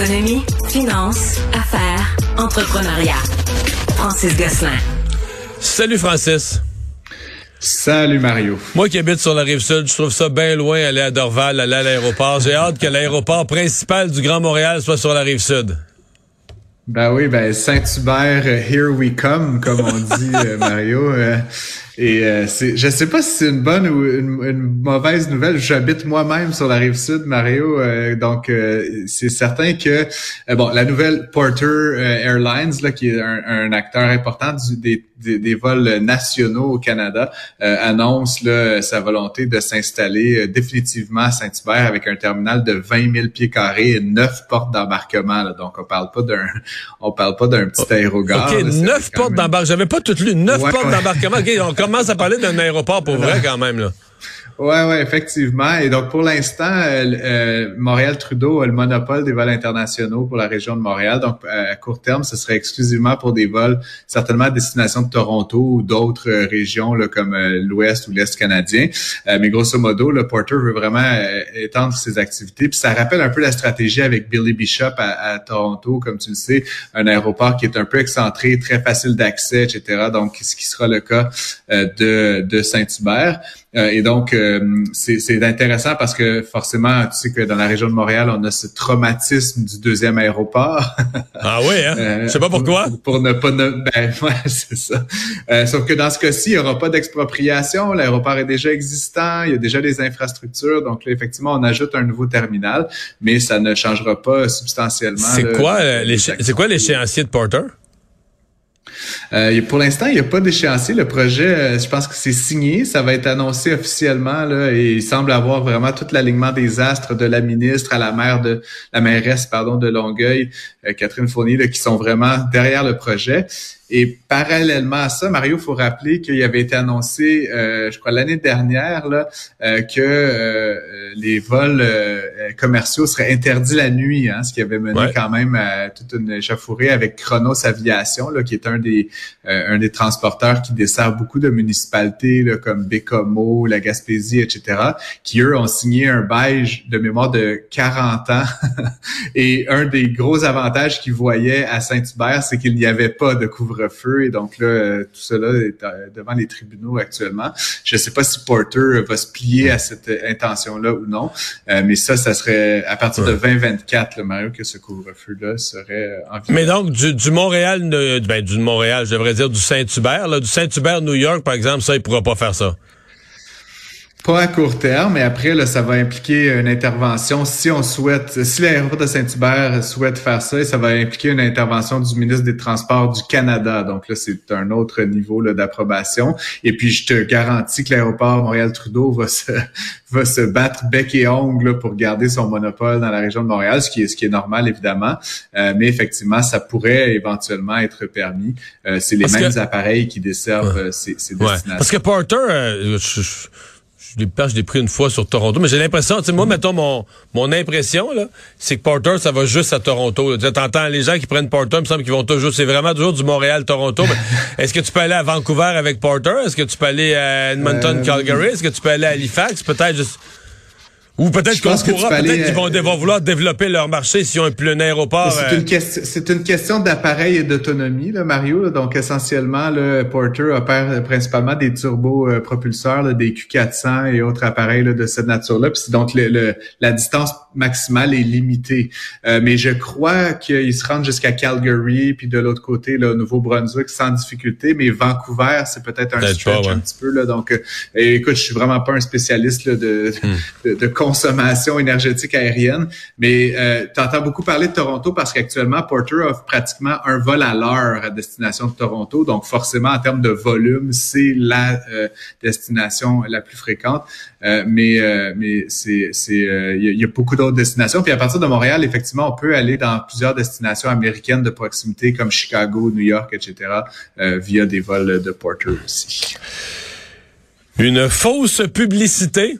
Économie, finance, affaires, entrepreneuriat. Francis Gosselin. Salut Francis. Salut Mario. Moi qui habite sur la rive sud, je trouve ça bien loin aller à Dorval, aller à l'aéroport. J'ai hâte que l'aéroport principal du Grand Montréal soit sur la rive sud. Ben oui, ben Saint-Hubert, euh, here we come, comme on dit euh, Mario. Euh, et euh, c'est, je sais pas si c'est une bonne ou une, mauvaise nouvelle. J'habite moi-même sur la rive sud, Mario. Euh, donc euh, c'est certain que bon, la nouvelle Porter Airlines, là, qui est un, acteur important des, des, vols nationaux au Canada, annonce là, sa volonté de s'installer définitivement à Saint-Hubert avec un terminal de 20 000 pieds carrés et neuf portes d'embarquement. Donc on parle pas d'un, on parle pas d'un petit aérogare. Ok, neuf portes d'embarquement. J'avais pas tout lu. Neuf portes d'embarquement. on commence à parler d'un aéroport pour vrai quand même. Là. Ouais, ouais, effectivement. Et donc, pour l'instant, euh, euh, Montréal-Trudeau a le monopole des vols internationaux pour la région de Montréal. Donc, à court terme, ce serait exclusivement pour des vols certainement à destination de Toronto ou d'autres euh, régions là, comme l'Ouest ou l'Est canadien. mais grosso modo, le Porter veut vraiment étendre ses activités. Puis ça rappelle un peu la stratégie avec Billy Bishop à, Toronto, comme tu le sais, un aéroport qui est un peu excentré, très facile d'accès, etc. Donc, ce qui sera le cas de, de Saint-Hubert. et donc, euh, c'est intéressant parce que forcément, tu sais que dans la région de Montréal, on a ce traumatisme du deuxième aéroport. ah oui, hein? Euh, Je sais pas pourquoi. Pour, ne pas... Ne, ben, ouais, c'est ça. Euh, sauf que dans ce cas-ci, il n'y aura pas d'expropriation. L'aéroport est déjà existant. Il y a déjà les infrastructures. Donc là, effectivement, on ajoute un nouveau terminal, mais ça ne changera pas substantiellement. C'est quoi, c'est quoi l'échéancier de Porter? Euh, pour l'instant, il n'y a pas d'échéancier. Le projet, euh, je pense que c'est signé. Ça va être annoncé officiellement là, et il semble avoir vraiment tout l'alignement des astres de la ministre à la maire de la mairesse pardon de Longueuil, euh, Catherine Fournier, qui sont vraiment derrière le projet. Et parallèlement à ça, Mario, faut rappeler qu'il avait été annoncé, euh, je crois l'année dernière, là, euh, que euh, les vols commerciaux seraient interdits la nuit, hein, ce qui avait mené quand même à toute une échauffourée avec Chronos Aviation, là, qui est un des un des transporteurs qui dessert beaucoup de municipalités là, comme Bécomo, la Gaspésie, etc., qui eux ont signé un bail de mémoire de 40 ans. Et un des gros avantages qu'ils voyaient à Saint-Hubert, c'est qu'il n'y avait pas de couvre feu et donc là, euh, tout cela est devant les tribunaux actuellement. Je ne sais pas si Porter va se plier à cette intention-là ou non, euh, mais ça, ça serait à partir de 2024, le Mario, que ce couvre-feu-là serait euh, en Mais donc, du, Montréal, ben, du Montréal, je devrais dire du Saint-Hubert, du Saint-Hubert, New York, par exemple, ça, il pourra pas faire ça. Pas à court terme, mais après, là, ça va impliquer une intervention. Si on souhaite, si l'aéroport de Saint-Hubert souhaite faire ça, ça va impliquer une intervention du ministre des Transports du Canada. Donc là, c'est un autre niveau d'approbation. Et puis, je te garantis que l'aéroport Montréal-Trudeau va se, va se battre bec et ongle pour garder son monopole dans la région de Montréal, ce qui est, ce qui est normal, évidemment. Euh, mais effectivement, ça pourrait éventuellement être permis. Euh, c'est les mêmes appareils qui desservent euh, ces, ces destinations. Parce que Porter, je je l'ai, je l'ai pris une fois sur Toronto, mais j'ai l'impression, tu sais, moi, mettons, mon, mon impression, là, c'est que Porter, ça va juste à Toronto. Tu entends les gens qui prennent Porter, il me semble qu'ils vont toujours, c'est vraiment toujours du Montréal-Toronto. est-ce que tu peux aller à Vancouver avec Porter? Est-ce que tu peux aller à Edmonton-Calgary? Euh, est-ce que tu peux aller à Halifax? Peut-être juste... Ou peut-être qu'on pourra, peut-être qu'ils vont, vont, vouloir développer leur marché s'ils ont un, un aéroport. C'est une, euh, une, question d'appareil et d'autonomie, Mario. Donc, essentiellement, le Porter opère principalement des turbopropulseurs, des Q400 et autres appareils de cette nature-là. Puis donc, le, la distance maximale est limitée. Euh, mais je crois qu'ils se rendent jusqu'à Calgary, puis de l'autre côté, le Nouveau-Brunswick, sans difficulté. Mais Vancouver, c'est peut-être un stretch un petit peu. Là, donc, euh, écoute, je suis vraiment pas un spécialiste de, hmm. de, de consommation énergétique aérienne. Mais euh, tu entends beaucoup parler de Toronto parce qu'actuellement, Porter offre pratiquement un vol à l'heure à destination de Toronto. Donc forcément, en termes de volume, c'est la euh, destination la plus fréquente. Euh, mais mais c'est c'est il y, a beaucoup d'autres destinations. Puis à partir de Montréal, effectivement, on peut aller dans plusieurs destinations américaines de proximité comme Chicago, New York, etc. via des vols de Porter aussi. Une fausse publicité.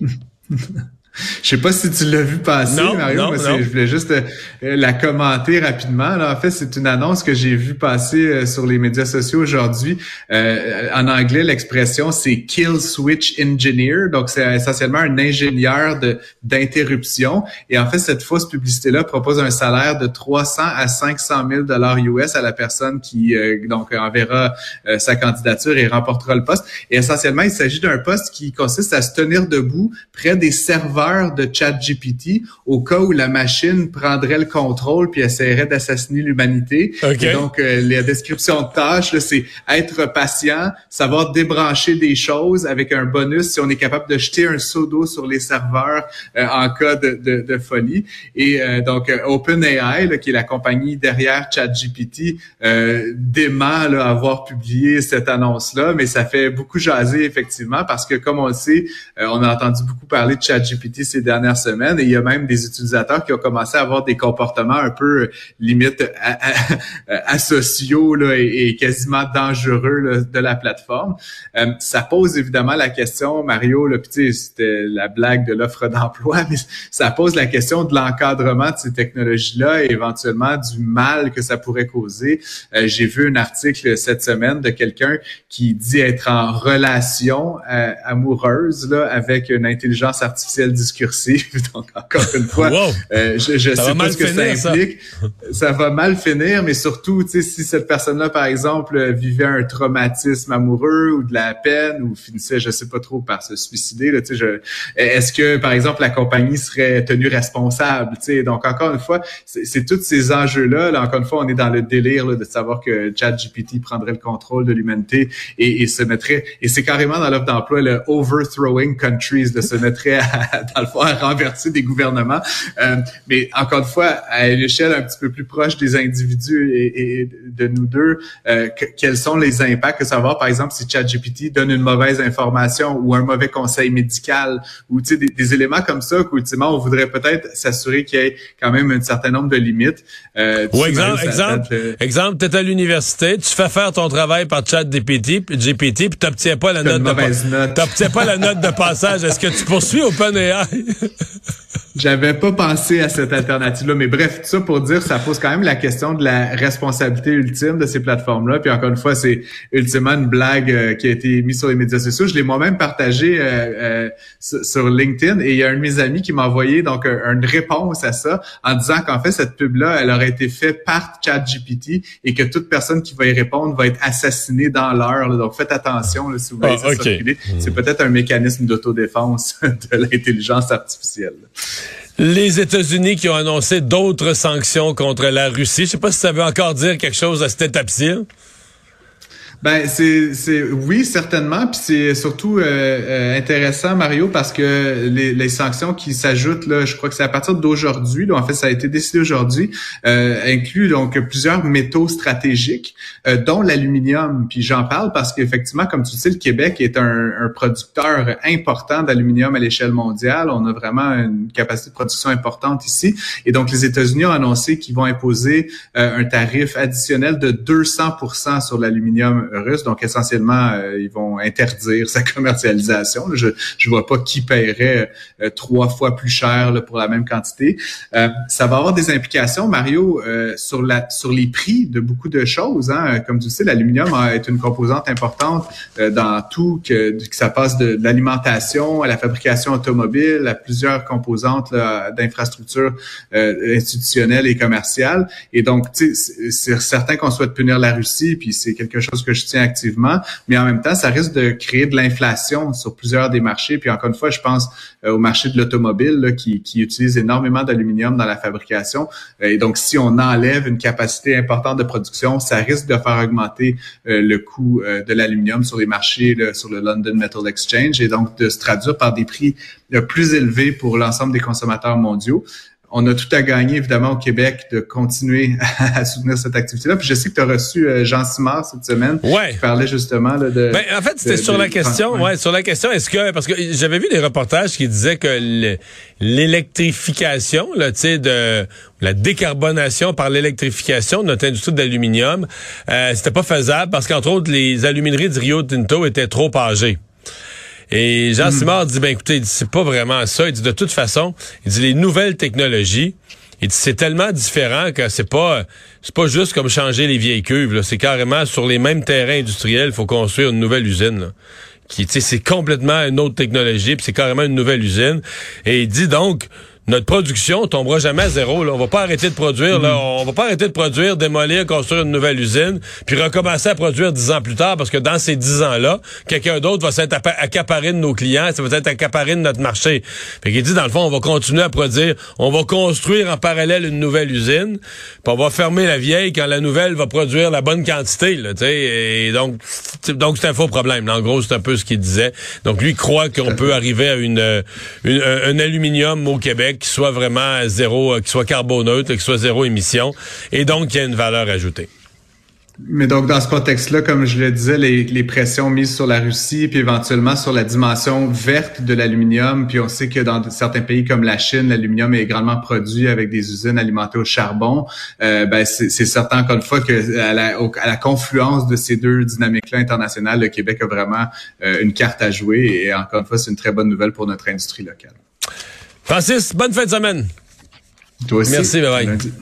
Je sais pas si tu l'as vu passer, Mario. Je voulais juste euh, la commenter rapidement. en fait, c'est une annonce que j'ai vue passer euh, sur les médias sociaux aujourd'hui. Euh, en anglais, l'expression c'est kill switch engineer. Donc, c'est essentiellement un ingénieur de d'interruption. Et en fait, cette fausse publicité-là propose un salaire de 300 à 500 000 dollars US à la personne qui donc enverra sa candidature et remportera le poste. Et essentiellement, il s'agit d'un poste qui consiste à se tenir debout près des serveurs de ChatGPT au cas où la machine prendrait le contrôle puis essaierait d'assassiner l'humanité. donc, euh, la description de tâches, c'est être patient, savoir débrancher des choses avec un bonus si on est capable de jeter un seau d'eau sur les serveurs euh, en cas de, folie. Et euh, donc, OpenAI, qui est la compagnie derrière ChatGPT, dément là, avoir publié cette annonce-là, mais ça fait beaucoup jaser effectivement parce que, comme on le sait, on a entendu beaucoup parler de ChatGPT ces dernières semaines et il y a même des utilisateurs qui ont commencé à avoir des comportements un peu euh, limite asociaux là, et, quasiment dangereux de la plateforme. Euh, ça pose évidemment la question, Mario, là, c'était la blague de l'offre d'emploi, mais ça pose la question de l'encadrement de ces technologies-là et éventuellement du mal que ça pourrait causer. Euh, j'ai vu un article cette semaine de quelqu'un qui dit être en relation amoureuse là, avec une intelligence artificielle Donc, encore une fois, euh, je, je sais pas ce que ça implique. Ça. va mal finir, mais surtout, tu sais, si cette personne-là, par exemple, vivait un traumatisme amoureux ou de la peine ou finissait, je sais pas trop, par se suicider, là, tu sais, est-ce que, par exemple, la compagnie serait tenue responsable, tu sais? Donc, encore une fois, c'est tous ces enjeux-là. Là, encore une fois, on est dans le délire de savoir que ChatGPT prendrait le contrôle de l'humanité et, et, se mettrait, et c'est carrément dans l'offre d'emploi, le overthrowing countries, de se mettrait à, dans le fond, à renverser des gouvernements. Euh, mais encore une fois, à une échelle un petit peu plus proche des individus et, de nous deux, euh, quels sont les impacts? Que ça va avoir, par exemple, si ChatGPT donne une mauvaise information ou un mauvais conseil médical ou des, des éléments comme ça qu'ultimement, on voudrait peut-être s'assurer qu'il y ait quand même un certain nombre de limites. Euh, ou exemple, exemple, exemple, tu es à l'université, tu fais faire ton travail par ChatGPT, GPT, puis tu n'obtiens pas la note de pas la note de passage. Est-ce que tu poursuis OpenAI? J'avais pas pensé à cette alternative-là, mais bref, tout ça pour dire, ça pose quand même la question de la responsabilité ultime de ces plateformes-là. Puis encore une fois, c'est ultimement une blague euh, qui a été mise sur les médias sociaux. Je l'ai moi-même partagé euh, euh, sur LinkedIn et il y a un de mes amis qui m'a envoyé donc une réponse à ça en disant qu'en fait cette pub-là, elle aurait été faite par ChatGPT et que toute personne qui va y répondre va être assassinée dans l'heure. Donc faites attention là, si vous voulez ah, C'est peut-être un mécanisme d'autodéfense de l'intelligence artificielle. Les États-Unis qui ont annoncé d'autres sanctions contre la Russie. Je sais pas si ça veut encore dire quelque chose à cette étape-ci. Ben c'est c'est oui certainement. Puis c'est surtout euh, euh, intéressant Mario parce que les, les sanctions qui s'ajoutent là je crois que c'est à partir d'aujourd'hui en fait ça a été décidé aujourd'hui euh, inclut donc plusieurs métaux stratégiques euh, dont l'aluminium. Puis j'en parle parce qu'effectivement comme tu sais le Québec est un, un producteur important d'aluminium à l'échelle mondiale. On a vraiment une capacité de production importante ici. Et donc les États-Unis ont annoncé qu'ils vont imposer un tarif additionnel de 200% sur l'aluminium Donc, essentiellement, euh, ils vont interdire sa commercialisation. Je ne vois pas qui paierait euh, trois fois plus cher pour la même quantité. Euh, ça va avoir des implications, Mario, sur, la, sur les prix de beaucoup de choses. Hein. Comme tu sais, l'aluminium est une composante importante dans tout, que, que ça passe de, l'alimentation à la fabrication automobile, à plusieurs composantes d'infrastructures institutionnelles et commerciales. Et donc, c'est certain qu'on souhaite punir la Russie, puis c'est quelque chose que tiens activement, mais en même temps, ça risque de créer de l'inflation sur plusieurs des marchés. Puis encore une fois, je pense au marché de l'automobile qui, qui utilise énormément d'aluminium dans la fabrication. Et donc, si on enlève une capacité importante de production, ça risque de faire augmenter le coût de l'aluminium sur les marchés, sur le London Metal Exchange, et donc de se traduire par des prix plus élevés pour l'ensemble des consommateurs mondiaux on a tout à gagner, évidemment, au Québec de continuer à soutenir cette activité-là. Puis je sais que tu as reçu euh, Jean Simard cette semaine. Ouais. Qui parlait justement là, de. Ben, en fait, c'était sur la question. Ouais. sur la question. Est-ce que parce que j'avais vu des reportages qui disaient que l'électrification, là, tu sais, de la décarbonation par l'électrification de notre industrie d'aluminium, euh, c'était pas faisable parce qu'entre autres, les alumineries de Rio Tinto étaient trop âgées. Et Jean hmm. Simard dit, ben écoutez, c'est pas vraiment ça. Il dit, de toute façon, il dit, les nouvelles technologies, il dit, c'est tellement différent que c'est pas, c'est pas juste comme changer les vieilles cuves, c'est carrément sur les mêmes terrains industriels, il faut construire une nouvelle usine, là qui, c'est complètement une autre technologie, puis c'est carrément une nouvelle usine. Et il dit donc, notre production tombera jamais à zéro. Là. On va pas arrêter de produire. Là. Mm. On va pas arrêter de produire, démolir, construire une nouvelle usine, puis recommencer à produire dix ans plus tard, parce que dans ces dix ans-là, quelqu'un d'autre va s'être accaparé de nos clients, ça va être accaparé de notre marché. Fait qu'il dit, dans le fond, on va continuer à produire, on va construire en parallèle une nouvelle usine, puis on va fermer la vieille quand la nouvelle va produire la bonne quantité. Là, et donc, donc c'est un faux problème. En gros, c'est un peu ce qu'il disait. Donc lui croit qu'on peut arriver à une, une, un aluminium au Québec qui soit vraiment zéro, euh, qui soit carboneutre, qui soit zéro émission, et donc qui a une valeur ajoutée. Mais donc, dans ce contexte-là, comme je le disais, les, les, pressions mises sur la Russie, puis éventuellement sur la dimension verte de l'aluminium, puis on sait que dans certains pays comme la Chine, l'aluminium est également produit avec des usines alimentées au charbon. Euh, ben c'est certain, encore une fois, que à la, à la confluence de ces deux dynamiques-là internationales, le Québec a vraiment euh, une carte à jouer. Et encore une fois, c'est une très bonne nouvelle pour notre industrie locale. Francis, bonne fin de semaine. Toi aussi. Merci, bye bye.